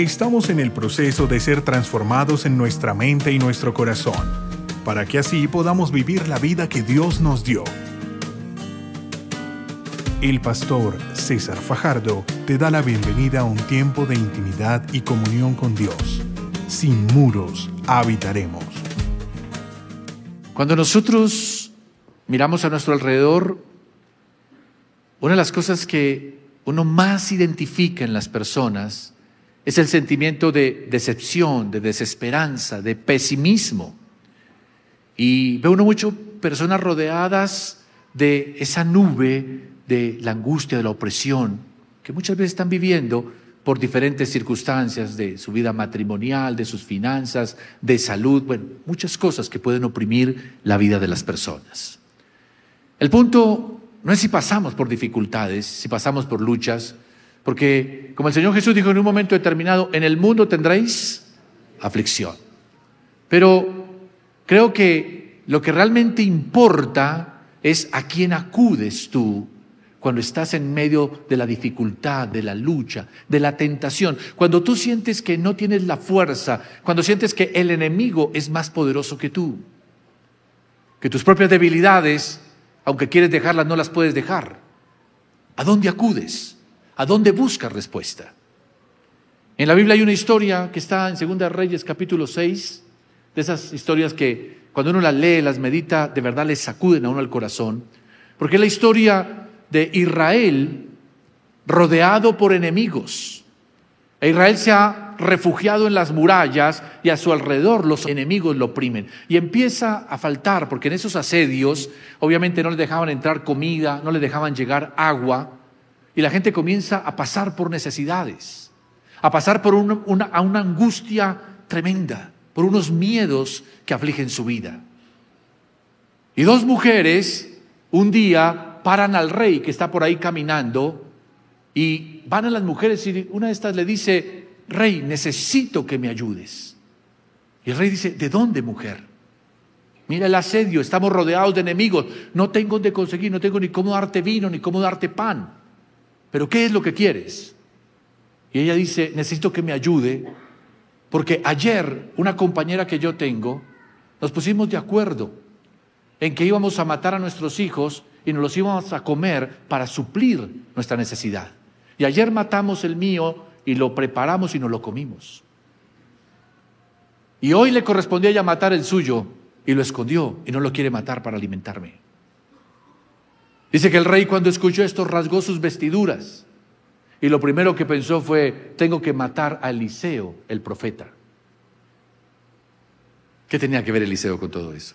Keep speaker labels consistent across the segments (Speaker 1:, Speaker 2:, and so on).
Speaker 1: Estamos en el proceso de ser transformados en nuestra mente y nuestro corazón, para que así podamos vivir la vida que Dios nos dio. El pastor César Fajardo te da la bienvenida a un tiempo de intimidad y comunión con Dios. Sin muros habitaremos.
Speaker 2: Cuando nosotros miramos a nuestro alrededor, una de las cosas que uno más identifica en las personas es el sentimiento de decepción, de desesperanza, de pesimismo. Y ve uno mucho personas rodeadas de esa nube de la angustia, de la opresión, que muchas veces están viviendo por diferentes circunstancias de su vida matrimonial, de sus finanzas, de salud, bueno, muchas cosas que pueden oprimir la vida de las personas. El punto no es si pasamos por dificultades, si pasamos por luchas, porque como el Señor Jesús dijo en un momento determinado, en el mundo tendréis aflicción. Pero creo que lo que realmente importa es a quién acudes tú cuando estás en medio de la dificultad, de la lucha, de la tentación, cuando tú sientes que no tienes la fuerza, cuando sientes que el enemigo es más poderoso que tú, que tus propias debilidades, aunque quieres dejarlas, no las puedes dejar. ¿A dónde acudes? ¿A dónde buscas respuesta? En la Biblia hay una historia que está en Segunda Reyes capítulo 6, de esas historias que cuando uno las lee, las medita, de verdad le sacuden a uno al corazón, porque es la historia de Israel rodeado por enemigos. E Israel se ha refugiado en las murallas y a su alrededor los enemigos lo oprimen. Y empieza a faltar, porque en esos asedios obviamente no le dejaban entrar comida, no le dejaban llegar agua, y la gente comienza a pasar por necesidades, a pasar por una, angustia tremenda, por unos miedos que afligen su vida. Y dos mujeres un día paran al rey que está por ahí caminando y van a las mujeres y una de estas le dice, rey, necesito que me ayudes. Y el rey dice, ¿de dónde mujer? Mira el asedio, estamos rodeados de enemigos, no tengo dónde conseguir, no tengo ni cómo darte vino, ni cómo darte pan. Pero ¿qué es lo que quieres? Y ella dice, necesito que me ayude, porque ayer una compañera que yo tengo, nos pusimos de acuerdo en que íbamos a matar a nuestros hijos y nos los íbamos a comer para suplir nuestra necesidad. Y ayer matamos el mío y lo preparamos y nos lo comimos. Y hoy le correspondió a ella matar el suyo y lo escondió y no lo quiere matar para alimentarme. Dice que el rey cuando escuchó esto rasgó sus vestiduras y lo primero que pensó fue, tengo que matar a Eliseo, el profeta. ¿Qué tenía que ver Eliseo con todo eso?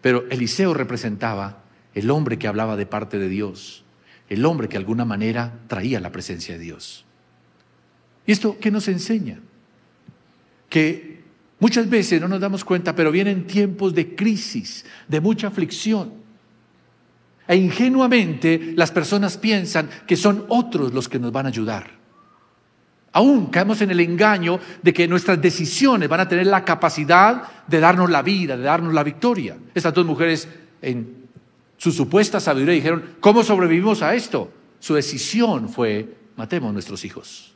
Speaker 2: Pero Eliseo representaba el hombre que hablaba de parte de Dios, el hombre que de alguna manera traía la presencia de Dios. ¿Y esto qué nos enseña? Que muchas veces no nos damos cuenta, pero vienen tiempos de crisis, de mucha aflicción. E ingenuamente las personas piensan que son otros los que nos van a ayudar. Aún caemos en el engaño de que nuestras decisiones van a tener la capacidad de darnos la vida, de darnos la victoria. Estas dos mujeres en su supuesta sabiduría dijeron, ¿cómo sobrevivimos a esto? Su decisión fue, matemos a nuestros hijos.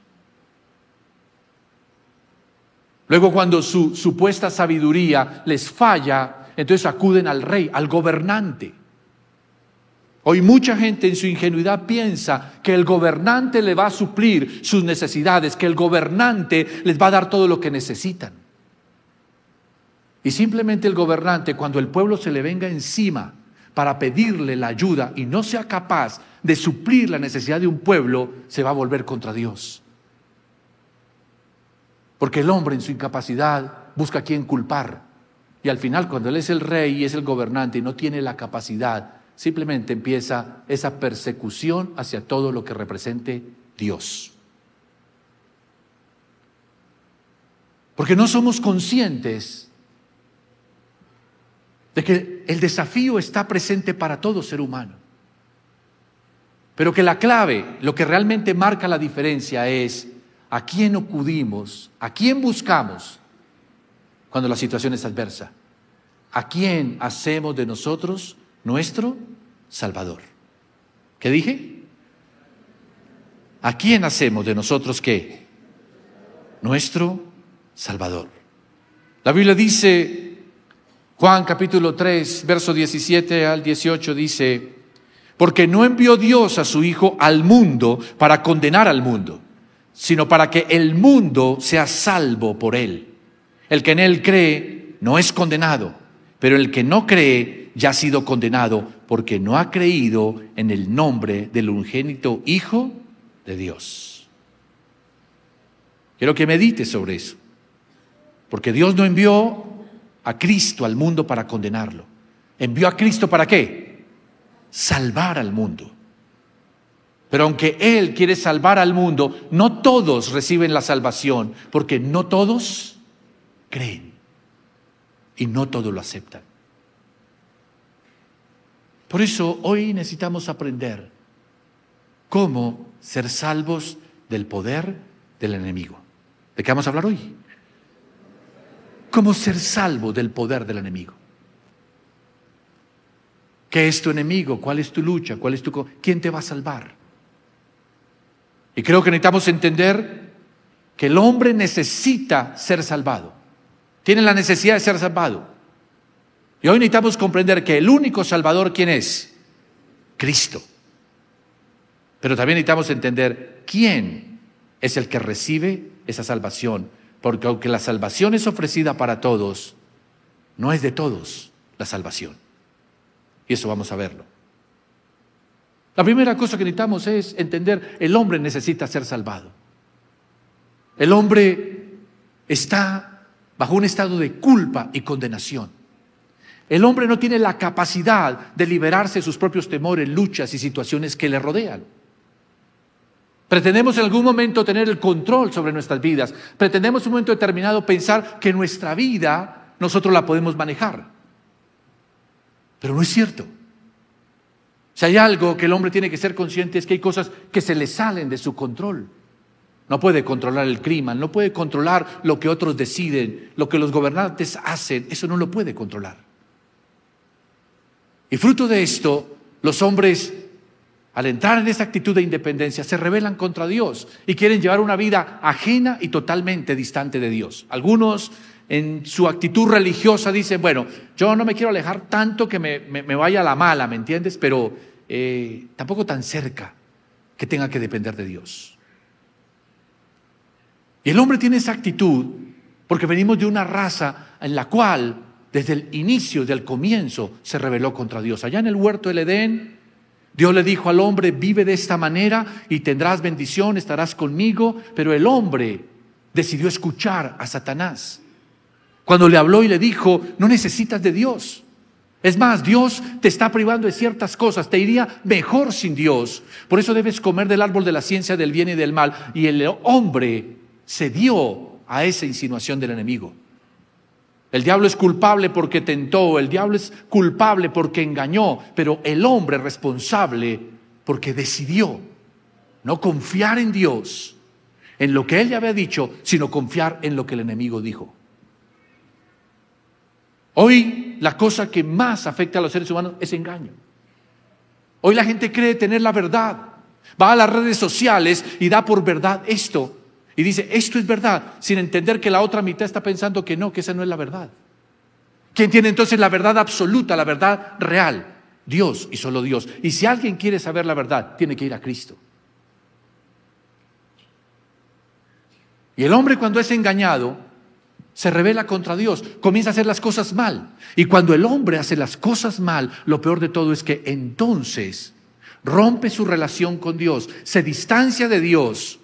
Speaker 2: Luego cuando su supuesta sabiduría les falla, entonces acuden al rey, al gobernante. Hoy mucha gente en su ingenuidad piensa que el gobernante le va a suplir sus necesidades, que el gobernante les va a dar todo lo que necesitan. Y simplemente el gobernante, cuando el pueblo se le venga encima, para pedirle la ayuda y no sea capaz de suplir la necesidad de un pueblo, se va a volver contra Dios. Porque el hombre en su incapacidad busca a quien culpar. Y al final, cuando él es el rey y es el gobernante y no tiene la capacidad, simplemente empieza esa persecución hacia todo lo que represente Dios. Porque no somos conscientes de que el desafío está presente para todo ser humano. Pero que la clave, lo que realmente marca la diferencia es a quién acudimos, a quién buscamos cuando la situación es adversa. ¿A quién hacemos de nosotros nuestro Salvador? ¿Qué dije? ¿A quién hacemos de nosotros qué? nuestro Salvador. La Biblia dice, Juan capítulo 3, verso 17 al 18 dice, porque no envió Dios a su Hijo al mundo para condenar al mundo, sino para que el mundo sea salvo por él. El que en él cree no es condenado, pero el que no cree ya ha sido condenado porque no ha creído en el nombre del ungénito Hijo de Dios. Quiero que medite sobre eso, porque Dios no envió a Cristo al mundo para condenarlo. ¿Envió a Cristo para qué? salvar al mundo. Pero aunque Él quiere salvar al mundo, no todos reciben la salvación, porque no todos creen y no todos lo aceptan. Por eso hoy necesitamos aprender cómo ser salvos del poder del enemigo. ¿De qué vamos a hablar hoy? Cómo ser salvo del poder del enemigo. ¿Qué es tu enemigo? ¿Cuál es tu lucha? ¿Cuál es tu quién te va a salvar? Y creo que necesitamos entender que el hombre necesita ser salvado. Tiene la necesidad de ser salvado. Y hoy necesitamos comprender que el único salvador quién es? Cristo. Pero también necesitamos entender quién es el que recibe esa salvación, porque aunque la salvación es ofrecida para todos, no es de todos la salvación. Y eso vamos a verlo. La primera cosa que necesitamos es entender, el hombre necesita ser salvado. El hombre está bajo un estado de culpa y condenación. El hombre no tiene la capacidad de liberarse de sus propios temores, luchas y situaciones que le rodean. Pretendemos en algún momento tener el control sobre nuestras vidas. Pretendemos en un momento determinado pensar que nuestra vida nosotros la podemos manejar. Pero no es cierto. Si hay algo que el hombre tiene que ser consciente es que hay cosas que se le salen de su control. No puede controlar el crimen, no puede controlar lo que otros deciden, lo que los gobernantes hacen, eso no lo puede controlar. Y fruto de esto, los hombres, al entrar en esa actitud de independencia, se rebelan contra Dios y quieren llevar una vida ajena y totalmente distante de Dios. Algunos en su actitud religiosa dicen, bueno, yo no me quiero alejar tanto que me, vaya a la mala, ¿me entiendes? Pero eh, tampoco tan cerca que tenga que depender de Dios. Y el hombre tiene esa actitud porque venimos de una raza en la cual desde el inicio, del comienzo, se rebeló contra Dios. Allá en el huerto del Edén, Dios le dijo al hombre, vive de esta manera y tendrás bendición, estarás conmigo, pero el hombre decidió escuchar a Satanás cuando le habló y le dijo, no necesitas de Dios. Es más, Dios te está privando de ciertas cosas, te iría mejor sin Dios. Por eso debes comer del árbol de la ciencia del bien y del mal. Y el hombre cedió a esa insinuación del enemigo. El diablo es culpable porque tentó, el diablo es culpable porque engañó, pero el hombre es responsable porque decidió no confiar en Dios, en lo que él ya había dicho, sino confiar en lo que el enemigo dijo. Hoy la cosa que más afecta a los seres humanos es engaño. Hoy la gente cree tener la verdad. Va a las redes sociales y da por verdad esto. Y dice, esto es verdad, sin entender que la otra mitad está pensando que no, que esa no es la verdad. ¿Quién tiene entonces la verdad absoluta, la verdad real? Dios y solo Dios. Y si alguien quiere saber la verdad, tiene que ir a Cristo. Y el hombre cuando es engañado, se revela contra Dios, comienza a hacer las cosas mal. Y cuando el hombre hace las cosas mal, lo peor de todo es que entonces rompe su relación con Dios, se distancia de Dios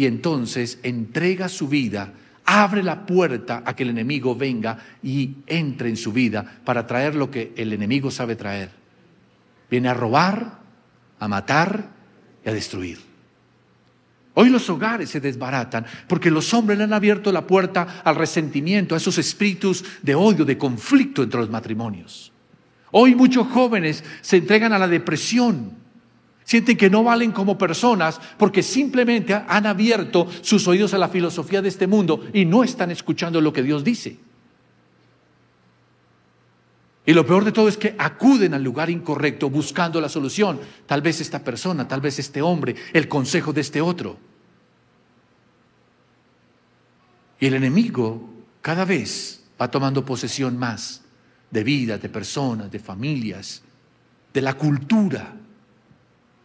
Speaker 2: y entonces entrega su vida, abre la puerta a que el enemigo venga y entre en su vida para traer lo que el enemigo sabe traer. Viene a robar, a matar y a destruir. Hoy los hogares se desbaratan porque los hombres le han abierto la puerta al resentimiento, a esos espíritus de odio, de conflicto entre los matrimonios. Hoy muchos jóvenes se entregan a la depresión, sienten que no valen como personas porque simplemente han abierto sus oídos a la filosofía de este mundo y no están escuchando lo que Dios dice. Y lo peor de todo es que acuden al lugar incorrecto buscando la solución. Tal vez esta persona, tal vez este hombre, el consejo de este otro. Y el enemigo cada vez va tomando posesión más de vidas, de personas, de familias, de la cultura.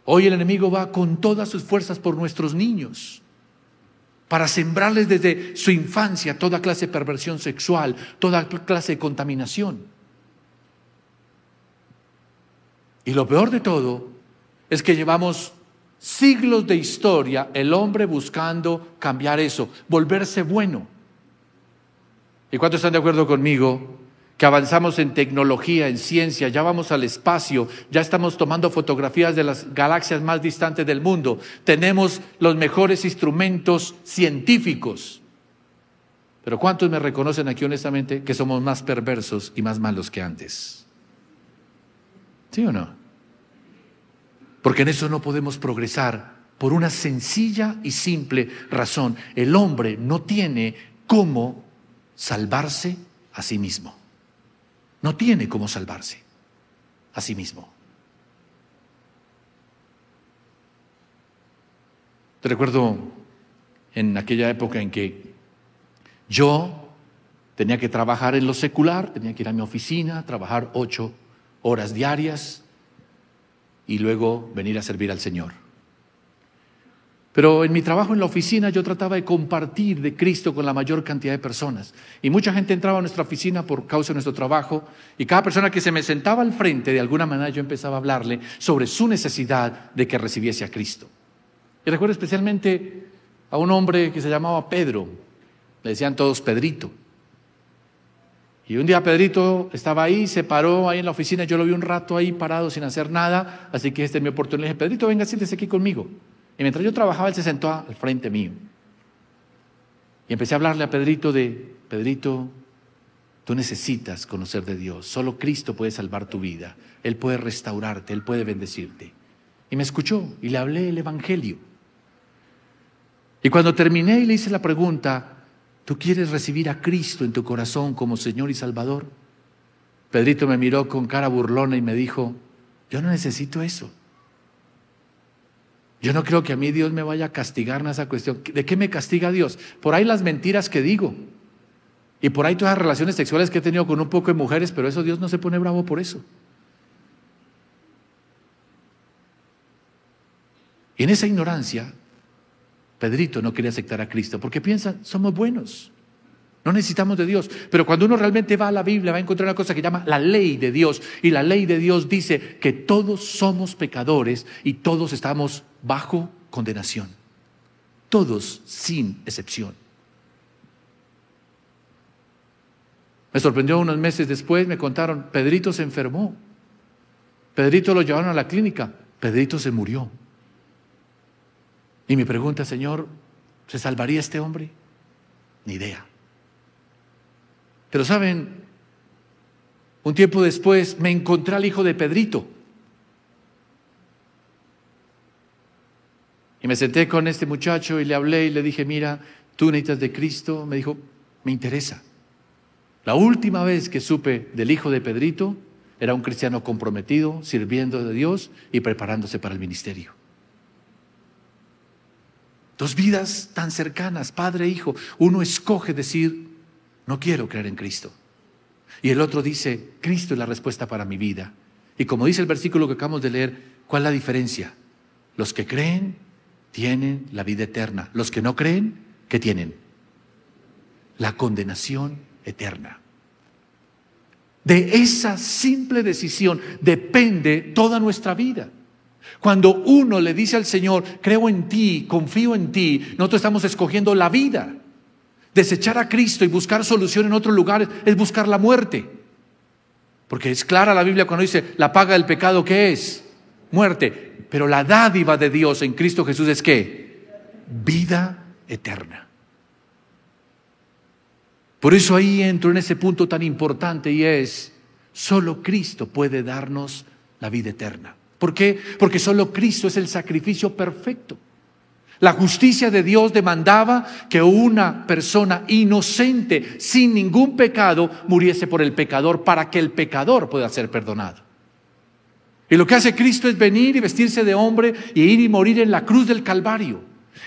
Speaker 2: Hoy el enemigo va con todas sus fuerzas por nuestros niños para sembrarles desde su infancia toda clase de perversión sexual, toda clase de contaminación. Y lo peor de todo es que llevamos siglos de historia el hombre buscando cambiar eso, volverse bueno. ¿Y cuántos están de acuerdo conmigo que avanzamos en tecnología, en ciencia, ya vamos al espacio, ya estamos tomando fotografías de las galaxias más distantes del mundo, tenemos los mejores instrumentos científicos. Pero ¿cuántos me reconocen aquí honestamente que somos más perversos y más malos que antes? ¿Sí o no? Porque en eso no podemos progresar por una sencilla y simple razón. El hombre no tiene cómo salvarse a sí mismo. No tiene cómo salvarse a sí mismo. Te recuerdo en aquella época en que yo tenía que trabajar en lo secular, tenía que ir a mi oficina, trabajar ocho horas diarias y luego venir a servir al Señor. Pero en mi trabajo en la oficina yo trataba de compartir de Cristo con la mayor cantidad de personas. Y mucha gente entraba a nuestra oficina por causa de nuestro trabajo y cada persona que se me sentaba al frente, de alguna manera yo empezaba a hablarle sobre su necesidad de que recibiese a Cristo. Y recuerdo especialmente a un hombre que se llamaba Pedro. Le decían todos Pedrito. Y un día Pedrito estaba ahí, se paró ahí en la oficina, yo lo vi un rato ahí parado sin hacer nada, así que esta es mi oportunidad. Le dije, Pedrito, venga, siéntese aquí conmigo. Y mientras yo trabajaba, él se sentó al frente mío. Y empecé a hablarle a Pedrito de, Pedrito, tú necesitas conocer de Dios. Solo Cristo puede salvar tu vida. Él puede restaurarte, Él puede bendecirte. Y me escuchó y le hablé el Evangelio. Y cuando terminé y le hice la pregunta, ¿tú quieres recibir a Cristo en tu corazón como Señor y Salvador? Pedrito me miró con cara burlona y me dijo, yo no necesito eso. Yo no creo que a mí Dios me vaya a castigar en esa cuestión. ¿De qué me castiga Dios? Por ahí las mentiras que digo. Y por ahí todas las relaciones sexuales que he tenido con un poco de mujeres, pero eso Dios no se pone bravo por eso. Y en esa ignorancia, Pedrito no quería aceptar a Cristo porque piensa, somos buenos. No necesitamos de Dios. Pero cuando uno realmente va a la Biblia va a encontrar una cosa que llama la ley de Dios. Y la ley de Dios dice que todos somos pecadores y todos estamos bajo condenación. Todos sin excepción. Me sorprendió unos meses después, me contaron, Pedrito se enfermó. Pedrito lo llevaron a la clínica. Pedrito se murió. Y mi pregunta, Señor, ¿se salvaría este hombre? Ni idea. Pero saben, un tiempo después me encontré al hijo de Pedrito. Y me senté con este muchacho y le hablé y le dije, mira, tú necesitas de Cristo. Me dijo, me interesa. La última vez que supe del hijo de Pedrito, era un cristiano comprometido, sirviendo de Dios y preparándose para el ministerio. Dos vidas tan cercanas, padre e hijo. Uno escoge decir, no quiero creer en Cristo. Y el otro dice, Cristo es la respuesta para mi vida. Y como dice el versículo que acabamos de leer, ¿cuál es la diferencia? Los que creen tienen la vida eterna. Los que no creen, ¿qué tienen? La condenación eterna. De esa simple decisión depende toda nuestra vida. Cuando uno le dice al Señor, creo en ti, confío en ti, nosotros estamos escogiendo la vida. Desechar a Cristo y buscar solución en otros lugares es buscar la muerte. Porque es clara la Biblia cuando dice, la paga del pecado, ¿qué es? Muerte. Pero la dádiva de Dios en Cristo Jesús es qué? Vida eterna. Por eso ahí entro en ese punto tan importante y es, solo Cristo puede darnos la vida eterna. ¿Por qué? Porque solo Cristo es el sacrificio perfecto. La justicia de Dios demandaba que una persona inocente, sin ningún pecado, muriese por el pecador para que el pecador pueda ser perdonado. Y lo que hace Cristo es venir y vestirse de hombre y ir y morir en la cruz del Calvario.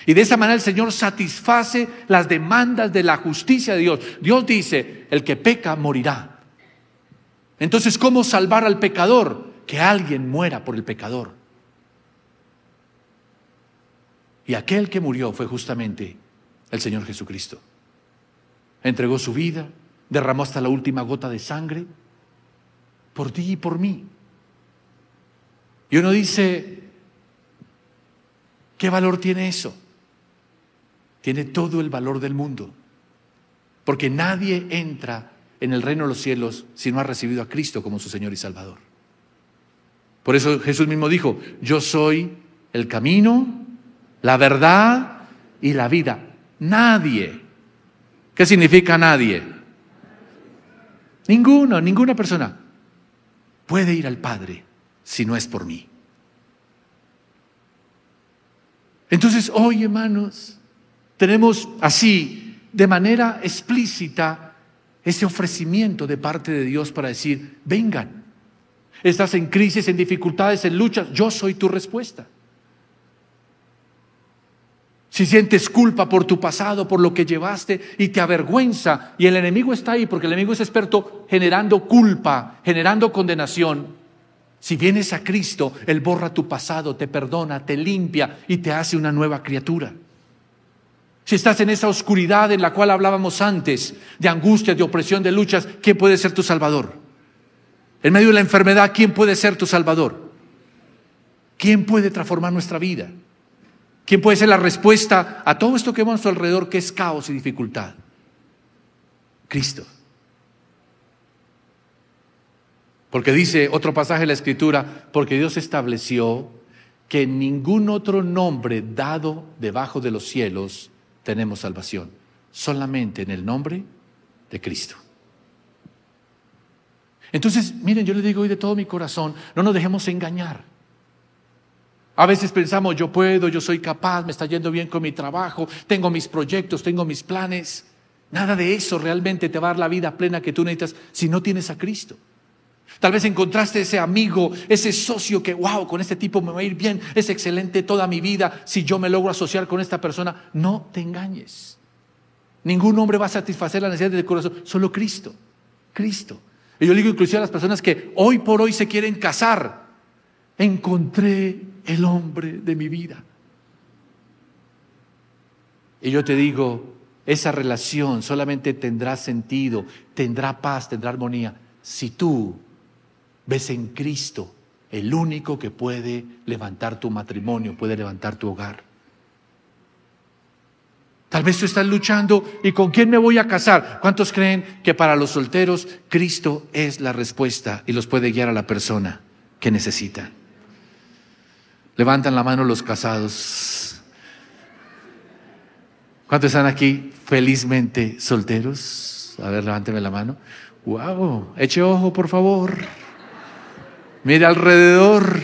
Speaker 2: Y de esa manera el Señor satisface las demandas de la justicia de Dios. Dios dice, el que peca morirá. Entonces, ¿cómo salvar al pecador? Que alguien muera por el pecador. Y aquel que murió fue justamente el Señor Jesucristo. Entregó su vida, derramó hasta la última gota de sangre por ti y por mí. Y uno dice, ¿qué valor tiene eso? Tiene todo el valor del mundo. Porque nadie entra en el reino de los cielos si no ha recibido a Cristo como su Señor y Salvador. Por eso Jesús mismo dijo, yo soy el camino, la verdad y la vida. Nadie. ¿Qué significa nadie? Ninguno, ninguna persona puede ir al Padre si no es por mí. Entonces hoy, hermanos, tenemos así, de manera explícita, ese ofrecimiento de parte de Dios para decir, vengan, estás en crisis, en dificultades, en luchas, yo soy tu respuesta. Si sientes culpa por tu pasado, por lo que llevaste y te avergüenza, y el enemigo está ahí porque el enemigo es experto generando culpa, generando condenación. Si vienes a Cristo, Él borra tu pasado, te perdona, te limpia y te hace una nueva criatura. Si estás en esa oscuridad en la cual hablábamos antes, de angustia, de opresión, de luchas, ¿quién puede ser tu Salvador? En medio de la enfermedad, ¿quién puede ser tu Salvador? ¿Quién puede transformar nuestra vida? ¿Quién puede ser la respuesta a todo esto que vemos a nuestro alrededor, que es caos y dificultad? Cristo. Porque dice otro pasaje de la Escritura, porque Dios estableció que en ningún otro nombre dado debajo de los cielos tenemos salvación, solamente en el nombre de Cristo. Entonces, miren, yo le digo hoy de todo mi corazón, no nos dejemos engañar. A veces pensamos, yo puedo, yo soy capaz, me está yendo bien con mi trabajo, tengo mis proyectos, tengo mis planes. Nada de eso realmente te va a dar la vida plena que tú necesitas si no tienes a Cristo. Tal vez encontraste ese amigo, ese socio que, wow, con este tipo me va a ir bien, es excelente toda mi vida si yo me logro asociar con esta persona. No te engañes. Ningún hombre va a satisfacer la necesidad del corazón, solo Cristo. Cristo. Y yo digo inclusive a las personas que hoy por hoy se quieren casar, encontré el hombre de mi vida. Y yo te digo, esa relación solamente tendrá sentido, tendrá paz, tendrá armonía, si tú ves en Cristo el único que puede levantar tu matrimonio, puede levantar tu hogar. Tal vez tú estás luchando y con quién me voy a casar. ¿Cuántos creen que para los solteros Cristo es la respuesta y los puede guiar a la persona que necesitan? Levantan la mano los casados. ¿Cuántos están aquí felizmente solteros? A ver, levánteme la mano. ¡Wow! Eche ojo, por favor. Mire alrededor.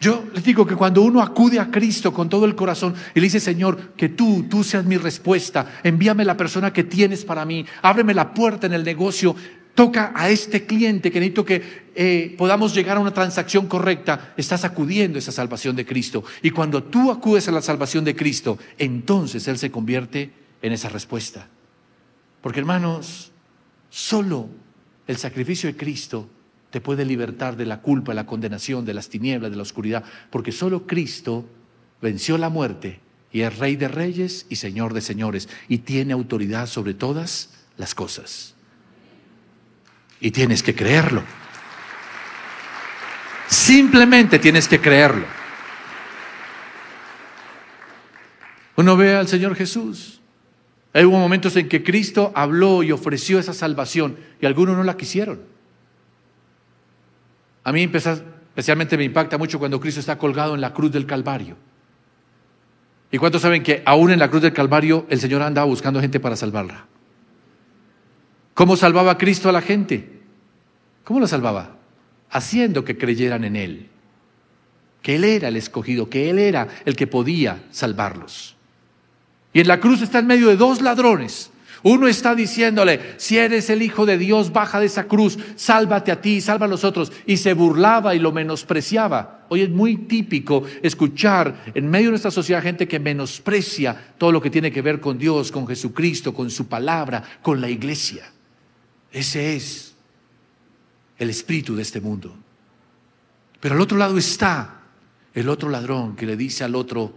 Speaker 2: Yo les digo que cuando uno acude a Cristo con todo el corazón y le dice, Señor, que tú, tú seas mi respuesta, envíame la persona que tienes para mí, ábreme la puerta en el negocio, toca a este cliente que necesito que eh, podamos llegar a una transacción correcta, estás acudiendo a esa salvación de Cristo. Y cuando tú acudes a la salvación de Cristo, entonces Él se convierte en esa respuesta. Porque hermanos, solo el sacrificio de Cristo te puede libertar de la culpa, de la condenación, de las tinieblas, de la oscuridad, porque solo Cristo venció la muerte y es Rey de Reyes y Señor de Señores y tiene autoridad sobre todas las cosas. Y tienes que creerlo. Simplemente tienes que creerlo. Uno ve al Señor Jesús. Hay hubo momentos en que Cristo habló y ofreció esa salvación y algunos no la quisieron. A mí especialmente me impacta mucho cuando Cristo está colgado en la cruz del Calvario. ¿Y cuántos saben que aún en la cruz del Calvario el Señor andaba buscando gente para salvarla? ¿Cómo salvaba Cristo a la gente? ¿Cómo la salvaba? Haciendo que creyeran en Él, que Él era el escogido, que Él era el que podía salvarlos. Y en la cruz está en medio de dos ladrones, Uno está diciéndole, si eres el Hijo de Dios, baja de esa cruz, sálvate a ti, salva a los otros. Y se burlaba y lo menospreciaba. Hoy es muy típico escuchar en medio de nuestra sociedad gente que menosprecia todo lo que tiene que ver con Dios, con Jesucristo, con su palabra, con la iglesia. Ese es el espíritu de este mundo. Pero al otro lado está el otro ladrón que le dice al otro,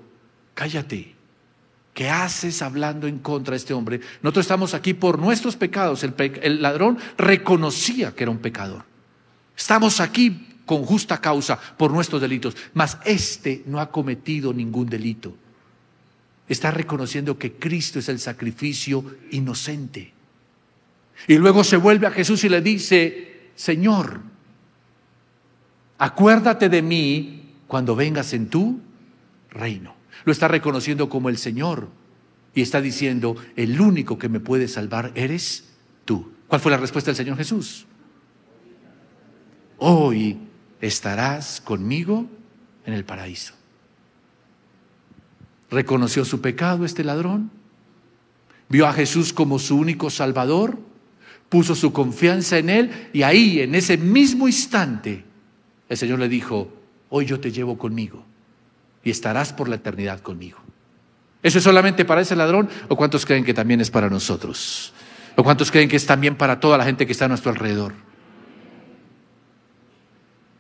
Speaker 2: cállate ¿Qué haces hablando en contra de este hombre? Nosotros estamos aquí por nuestros pecados. El, ladrón reconocía que era un pecador. Estamos aquí con justa causa por nuestros delitos, mas este no ha cometido ningún delito. Está reconociendo que Cristo es el sacrificio inocente. Y luego se vuelve a Jesús y le dice, Señor, acuérdate de mí cuando vengas en tu reino. Lo está reconociendo como el Señor y está diciendo, el único que me puede salvar eres tú. ¿Cuál fue la respuesta del Señor Jesús? Hoy estarás conmigo en el paraíso. ¿Reconoció su pecado este ladrón? ¿Vio a Jesús como su único salvador? ¿Puso su confianza en él? Y ahí, en ese mismo instante, el Señor le dijo, hoy yo te llevo conmigo y estarás por la eternidad conmigo. ¿Eso es solamente para ese ladrón o cuántos creen que también es para nosotros? ¿O cuántos creen que es también para toda la gente que está a nuestro alrededor?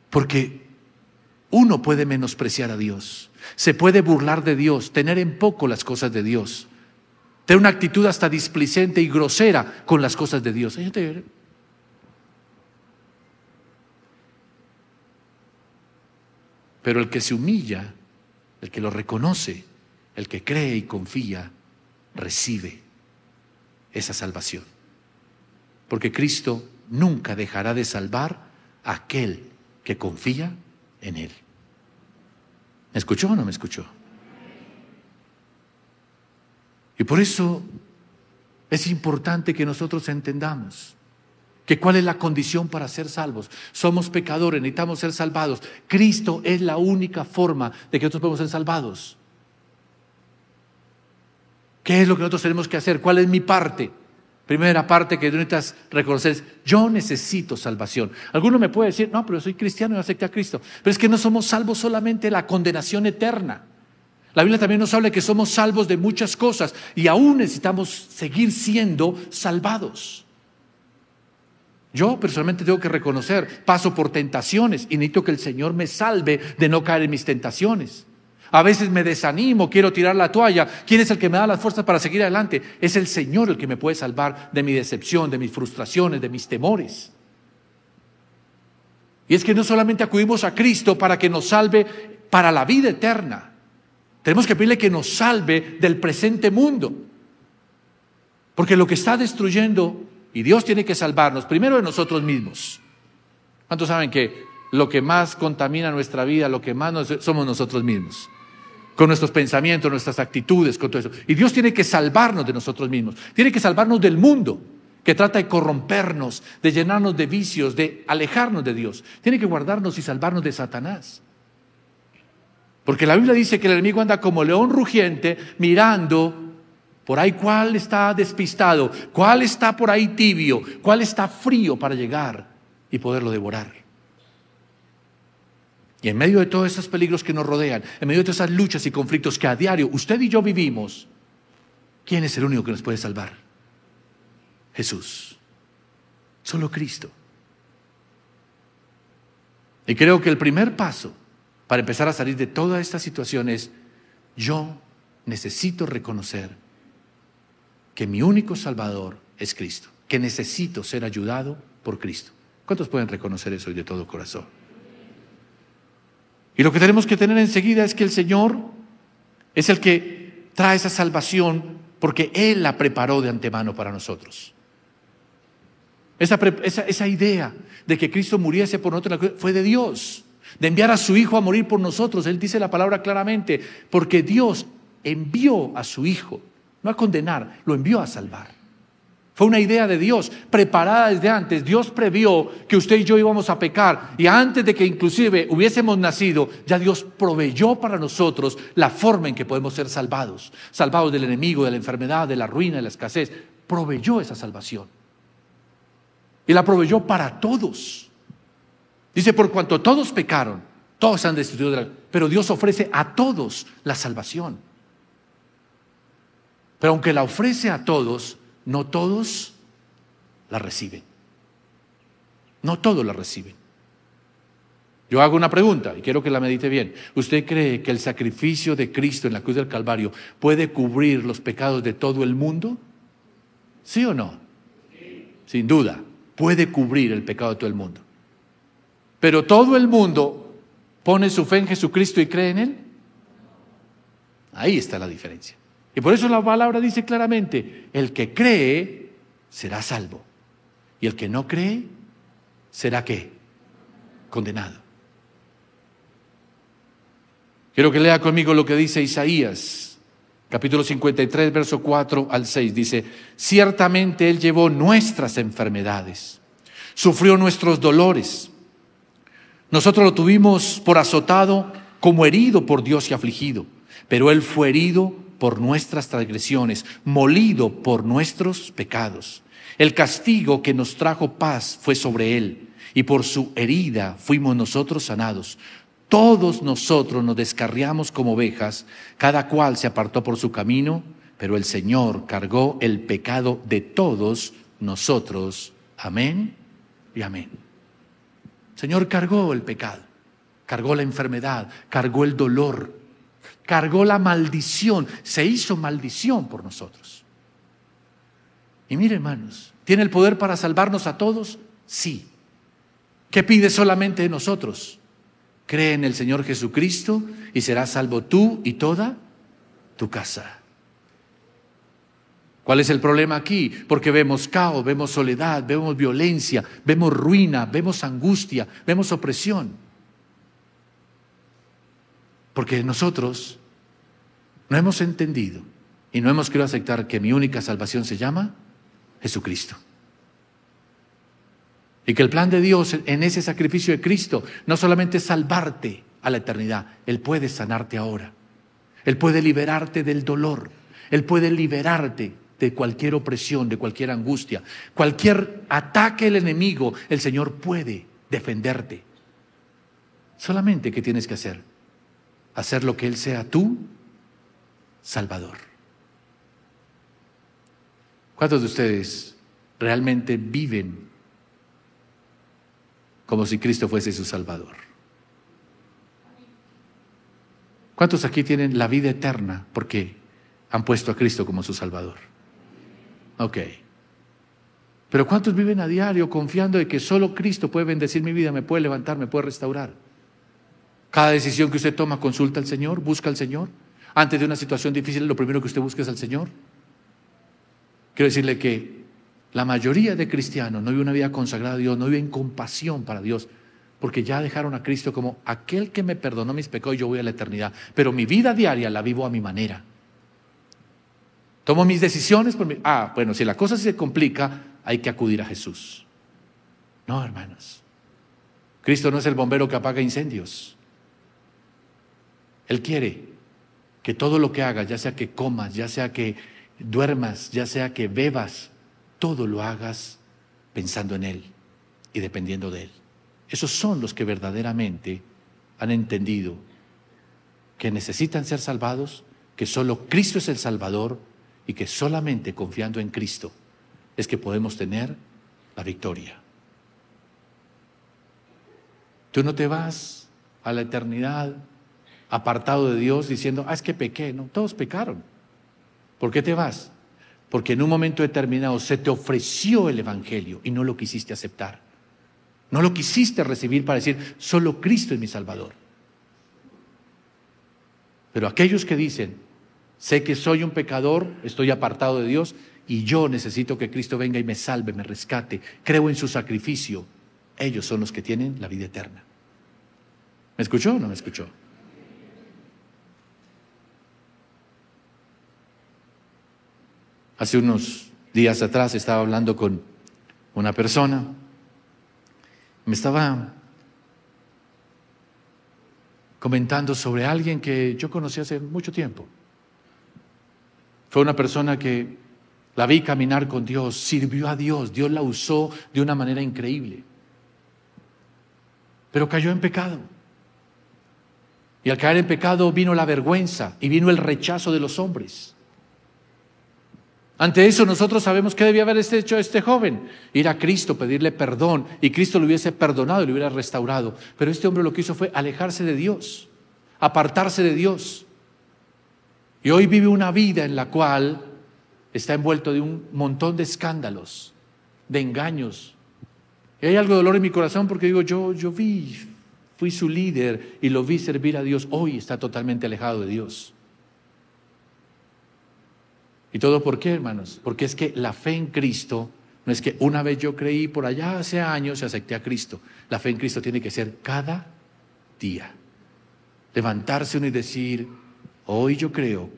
Speaker 2: Porque uno puede menospreciar a Dios, se puede burlar de Dios, tener en poco las cosas de Dios, tener una actitud hasta displicente y grosera con las cosas de Dios. Pero el que se humilla el que lo reconoce, el que cree y confía, recibe esa salvación. Porque Cristo nunca dejará de salvar a aquel que confía en Él. ¿Me escuchó o no me escuchó? Y por eso es importante que nosotros entendamos que cuál es la condición para ser salvos. Somos pecadores, necesitamos ser salvados. Cristo es la única forma de que nosotros podemos ser salvados. ¿Qué es lo que nosotros tenemos que hacer? ¿Cuál es mi parte? Primera parte que necesitas reconocer es, yo necesito salvación. Alguno me puede decir, no, pero soy cristiano y acepté a Cristo. Pero es que no somos salvos solamente de la condenación eterna. La Biblia también nos habla de que somos salvos de muchas cosas y aún necesitamos seguir siendo salvados. Yo personalmente tengo que reconocer, paso por tentaciones y necesito que el Señor me salve de no caer en mis tentaciones. A veces me desanimo, quiero tirar la toalla. ¿Quién es el que me da las fuerzas para seguir adelante? Es el Señor el que me puede salvar de mi decepción, de mis frustraciones, de mis temores. Y es que no solamente acudimos a Cristo para que nos salve para la vida eterna. Tenemos que pedirle que nos salve del presente mundo. Porque lo que está destruyendo y Dios tiene que salvarnos primero de nosotros mismos. ¿Cuántos saben que lo que más contamina nuestra vida, lo que más somos nosotros mismos? Con nuestros pensamientos, nuestras actitudes, con todo eso. Y Dios tiene que salvarnos de nosotros mismos. Tiene que salvarnos del mundo que trata de corrompernos, de llenarnos de vicios, de alejarnos de Dios. Tiene que guardarnos y salvarnos de Satanás. Porque la Biblia dice que el enemigo anda como león rugiente mirando por ahí cuál está despistado, cuál está por ahí tibio, cuál está frío para llegar y poderlo devorar. Y en medio de todos esos peligros que nos rodean, en medio de todas esas luchas y conflictos que a diario usted y yo vivimos, ¿quién es el único que nos puede salvar? Jesús. Solo Cristo. Y creo que el primer paso para empezar a salir de toda esta situación es, yo necesito reconocer que mi único Salvador es Cristo, que necesito ser ayudado por Cristo. ¿Cuántos pueden reconocer eso de todo corazón? Y lo que tenemos que tener enseguida es que el Señor es el que trae esa salvación porque Él la preparó de antemano para nosotros. Esa, esa, idea de que Cristo muriese por nosotros fue de Dios, de enviar a su Hijo a morir por nosotros. Él dice la palabra claramente, porque Dios envió a su Hijo no a condenar, lo envió a salvar. Fue una idea de Dios, preparada desde antes. Dios previó que usted y yo íbamos a pecar y antes de que inclusive hubiésemos nacido, ya Dios proveyó para nosotros la forma en que podemos ser salvados. Salvados del enemigo, de la enfermedad, de la ruina, de la escasez. proveyó esa salvación. Y la proveyó para todos. Dice, por cuanto todos pecaron, todos han destruido de la... Pero Dios ofrece a todos la salvación. Pero aunque la ofrece a todos, no todos la reciben. No todos la reciben. Yo hago una pregunta y quiero que la medite bien. ¿Usted cree que el sacrificio de Cristo en la cruz del Calvario puede cubrir los pecados de todo el mundo? ¿Sí o no? Sin duda, puede cubrir el pecado de todo el mundo. Pero todo el mundo pone su fe en Jesucristo y cree en Él. Ahí está la diferencia. Y por eso la palabra dice claramente, el que cree será salvo. Y el que no cree será qué? Condenado. Quiero que lea conmigo lo que dice Isaías, capítulo 53, verso 4 al 6. Dice, ciertamente Él llevó nuestras enfermedades, sufrió nuestros dolores. Nosotros lo tuvimos por azotado, como herido por Dios y afligido, pero Él fue herido por nuestras transgresiones, molido por nuestros pecados. El castigo que nos trajo paz fue sobre Él, y por su herida fuimos nosotros sanados. Todos nosotros nos descarriamos como ovejas, cada cual se apartó por su camino, pero el Señor cargó el pecado de todos nosotros. Amén y amén. Señor cargó el pecado, cargó la enfermedad, cargó el dolor, cargó la maldición, se hizo maldición por nosotros. Y mire, hermanos, ¿tiene el poder para salvarnos a todos? Sí. ¿Qué pide solamente de nosotros? Cree en el Señor Jesucristo y serás salvo tú y toda tu casa. ¿Cuál es el problema aquí? Porque vemos caos, vemos soledad, vemos violencia, vemos ruina, vemos angustia, vemos opresión. Porque nosotros no hemos entendido y no hemos querido aceptar que mi única salvación se llama Jesucristo. Y que el plan de Dios en ese sacrificio de Cristo no solamente es salvarte a la eternidad, Él puede sanarte ahora. Él puede liberarte del dolor. Él puede liberarte de cualquier opresión, de cualquier angustia. Cualquier ataque del enemigo, el Señor puede defenderte. Solamente, ¿qué tienes que hacer? Hacer lo que Él sea tú, Salvador. ¿Cuántos de ustedes realmente viven como si Cristo fuese su Salvador. ¿Cuántos aquí tienen la vida eterna porque han puesto a Cristo como su Salvador? Ok. Pero ¿cuántos viven a diario confiando de que solo Cristo puede bendecir mi vida, me puede levantar, me puede restaurar? Cada decisión que usted toma, consulta al Señor, busca al Señor. Antes de una situación difícil, lo primero que usted busca es al Señor. Quiero decirle que la mayoría de cristianos no vive una vida consagrada a Dios, no viven compasión para Dios, porque ya dejaron a Cristo como aquel que me perdonó mis pecados, yo voy a la eternidad. Pero mi vida diaria la vivo a mi manera. Tomo mis decisiones por mi... Ah, bueno, si la cosa se complica, hay que acudir a Jesús. No, hermanos. Cristo no es el bombero que apaga incendios. Él quiere que todo lo que hagas, ya sea que comas, ya sea que duermas, ya sea que bebas, todo lo hagas pensando en Él y dependiendo de Él. Esos son los que verdaderamente han entendido que necesitan ser salvados, que solo Cristo es el Salvador y que solamente confiando en Cristo es que podemos tener la victoria. Tú no te vas a la eternidad apartado de Dios diciendo, ah, es que pequé, no, todos pecaron. ¿Por qué te vas? porque en un momento determinado se te ofreció el Evangelio y no lo quisiste aceptar. No lo quisiste recibir para decir, solo Cristo es mi Salvador. Pero aquellos que dicen, sé que soy un pecador, estoy apartado de Dios y yo necesito que Cristo venga y me salve, me rescate, creo en su sacrificio, ellos son los que tienen la vida eterna. ¿Me escuchó o no me escuchó? Hace unos días atrás estaba hablando con una persona, me estaba comentando sobre alguien que yo conocí hace mucho tiempo. Fue una persona que La vi caminar con Dios, sirvió a Dios, Dios la usó de una manera increíble. Pero cayó en pecado. Y al caer en pecado vino la vergüenza y vino el rechazo de los hombres. Ante eso nosotros sabemos qué debía haber hecho este joven. Ir a Cristo, pedirle perdón y Cristo lo hubiese perdonado y lo hubiera restaurado. Pero este hombre lo que hizo fue alejarse de Dios, apartarse de Dios. Y hoy vive una vida en la cual está envuelto de un montón de escándalos, de engaños. Y hay algo de dolor en mi corazón porque digo, yo, yo vi, fui su líder y lo vi servir a Dios. Hoy está totalmente alejado de Dios. ¿Y todo por qué, hermanos? Porque es que la fe en Cristo no es que una vez yo creí por allá hace años y acepté a Cristo. La fe en Cristo tiene que ser cada día. Levantarse uno y decir, hoy yo creo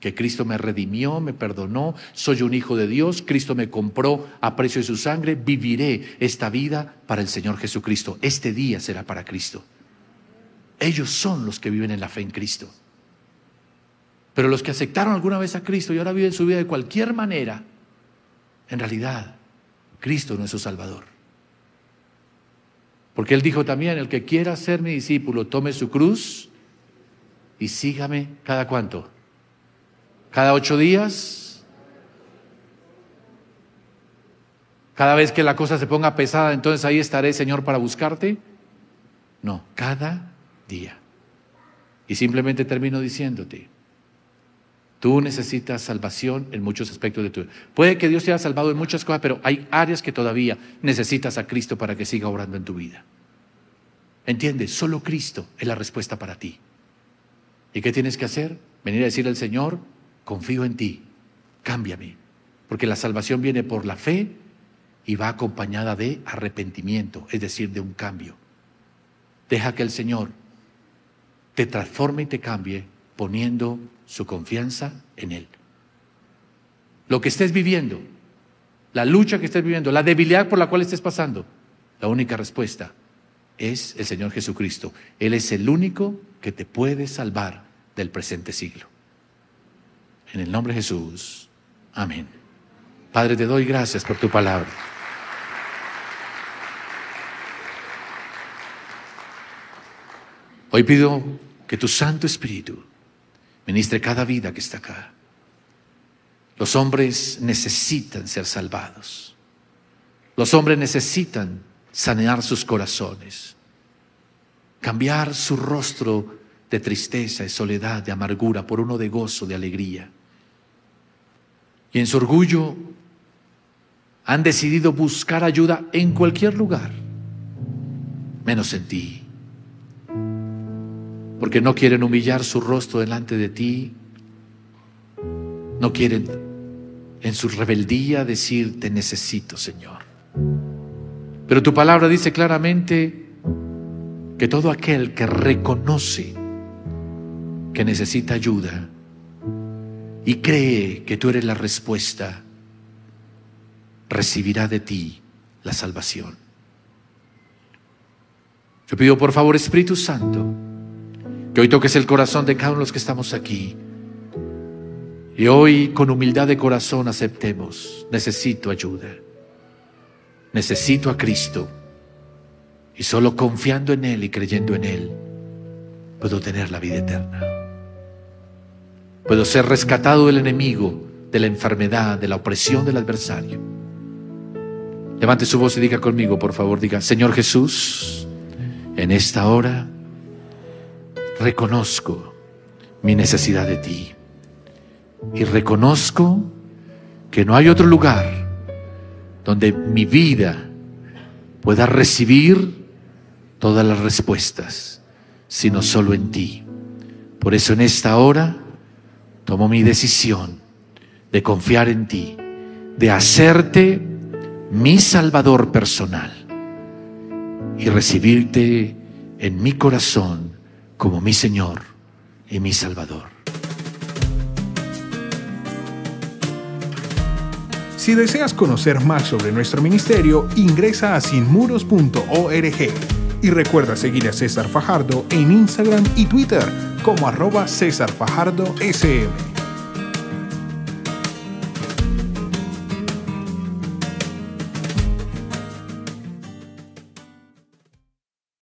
Speaker 2: que Cristo me redimió, me perdonó, soy un hijo de Dios, Cristo me compró a precio de su sangre, viviré esta vida para el Señor Jesucristo. Este día será para Cristo. Ellos son los que viven en la fe en Cristo. Pero los que aceptaron alguna vez a Cristo y ahora viven su vida de cualquier manera, en realidad, Cristo no es su Salvador. Porque Él dijo también, el que quiera ser mi discípulo, tome su cruz y sígame cada cuánto. Cada ocho días. Cada vez que la cosa se ponga pesada, entonces ahí estaré, Señor, para buscarte. No, cada día. Y simplemente termino diciéndote, Tú necesitas salvación en muchos aspectos de tu vida. Puede que Dios te haya salvado en muchas cosas, pero hay áreas que todavía necesitas a Cristo para que siga obrando en tu vida. ¿Entiendes? Solo Cristo es la respuesta para ti. ¿Y qué tienes que hacer? Venir a decirle al Señor, confío en ti, cámbiame. Porque la salvación viene por la fe y va acompañada de arrepentimiento, es decir, de un cambio. Deja que el Señor te transforme y te cambie poniendo su confianza en Él. Lo que estés viviendo, la lucha que estés viviendo, la debilidad por la cual estés pasando, la única respuesta es el Señor Jesucristo. Él es el único que te puede salvar del presente siglo. En el nombre de Jesús. Amén. Padre, te doy gracias por tu palabra. Hoy pido que tu Santo Espíritu ministre cada vida que está acá. Los hombres necesitan ser salvados. Los hombres necesitan sanear sus corazones, cambiar su rostro de tristeza, de soledad, de amargura por uno de gozo, de alegría. Y en su orgullo han decidido buscar ayuda en cualquier lugar, menos en ti porque no quieren humillar su rostro delante de ti, no quieren en su rebeldía decir, te necesito, Señor. Pero tu palabra dice claramente que todo aquel que reconoce que necesita ayuda y cree que tú eres la respuesta, recibirá de ti la salvación. Yo pido por favor, Espíritu Santo, que hoy toques el corazón de cada uno de los que estamos aquí. Y hoy con humildad de corazón aceptemos, necesito ayuda. Necesito a Cristo. Y solo confiando en Él y creyendo en Él, puedo tener la vida eterna. Puedo ser rescatado del enemigo, de la enfermedad, de la opresión del adversario. Levante su voz y diga conmigo, por favor, diga, Señor Jesús, en esta hora reconozco mi necesidad de ti. Y reconozco que no hay otro lugar donde mi vida pueda recibir todas las respuestas, sino solo en ti. Por eso en esta hora tomo mi decisión de confiar en ti, de hacerte mi Salvador personal y recibirte en mi corazón como mi Señor y mi Salvador.
Speaker 1: Si deseas conocer más sobre nuestro ministerio, ingresa a sinmuros.org y recuerda seguir a César Fajardo en Instagram y Twitter como arroba César Fajardo SM.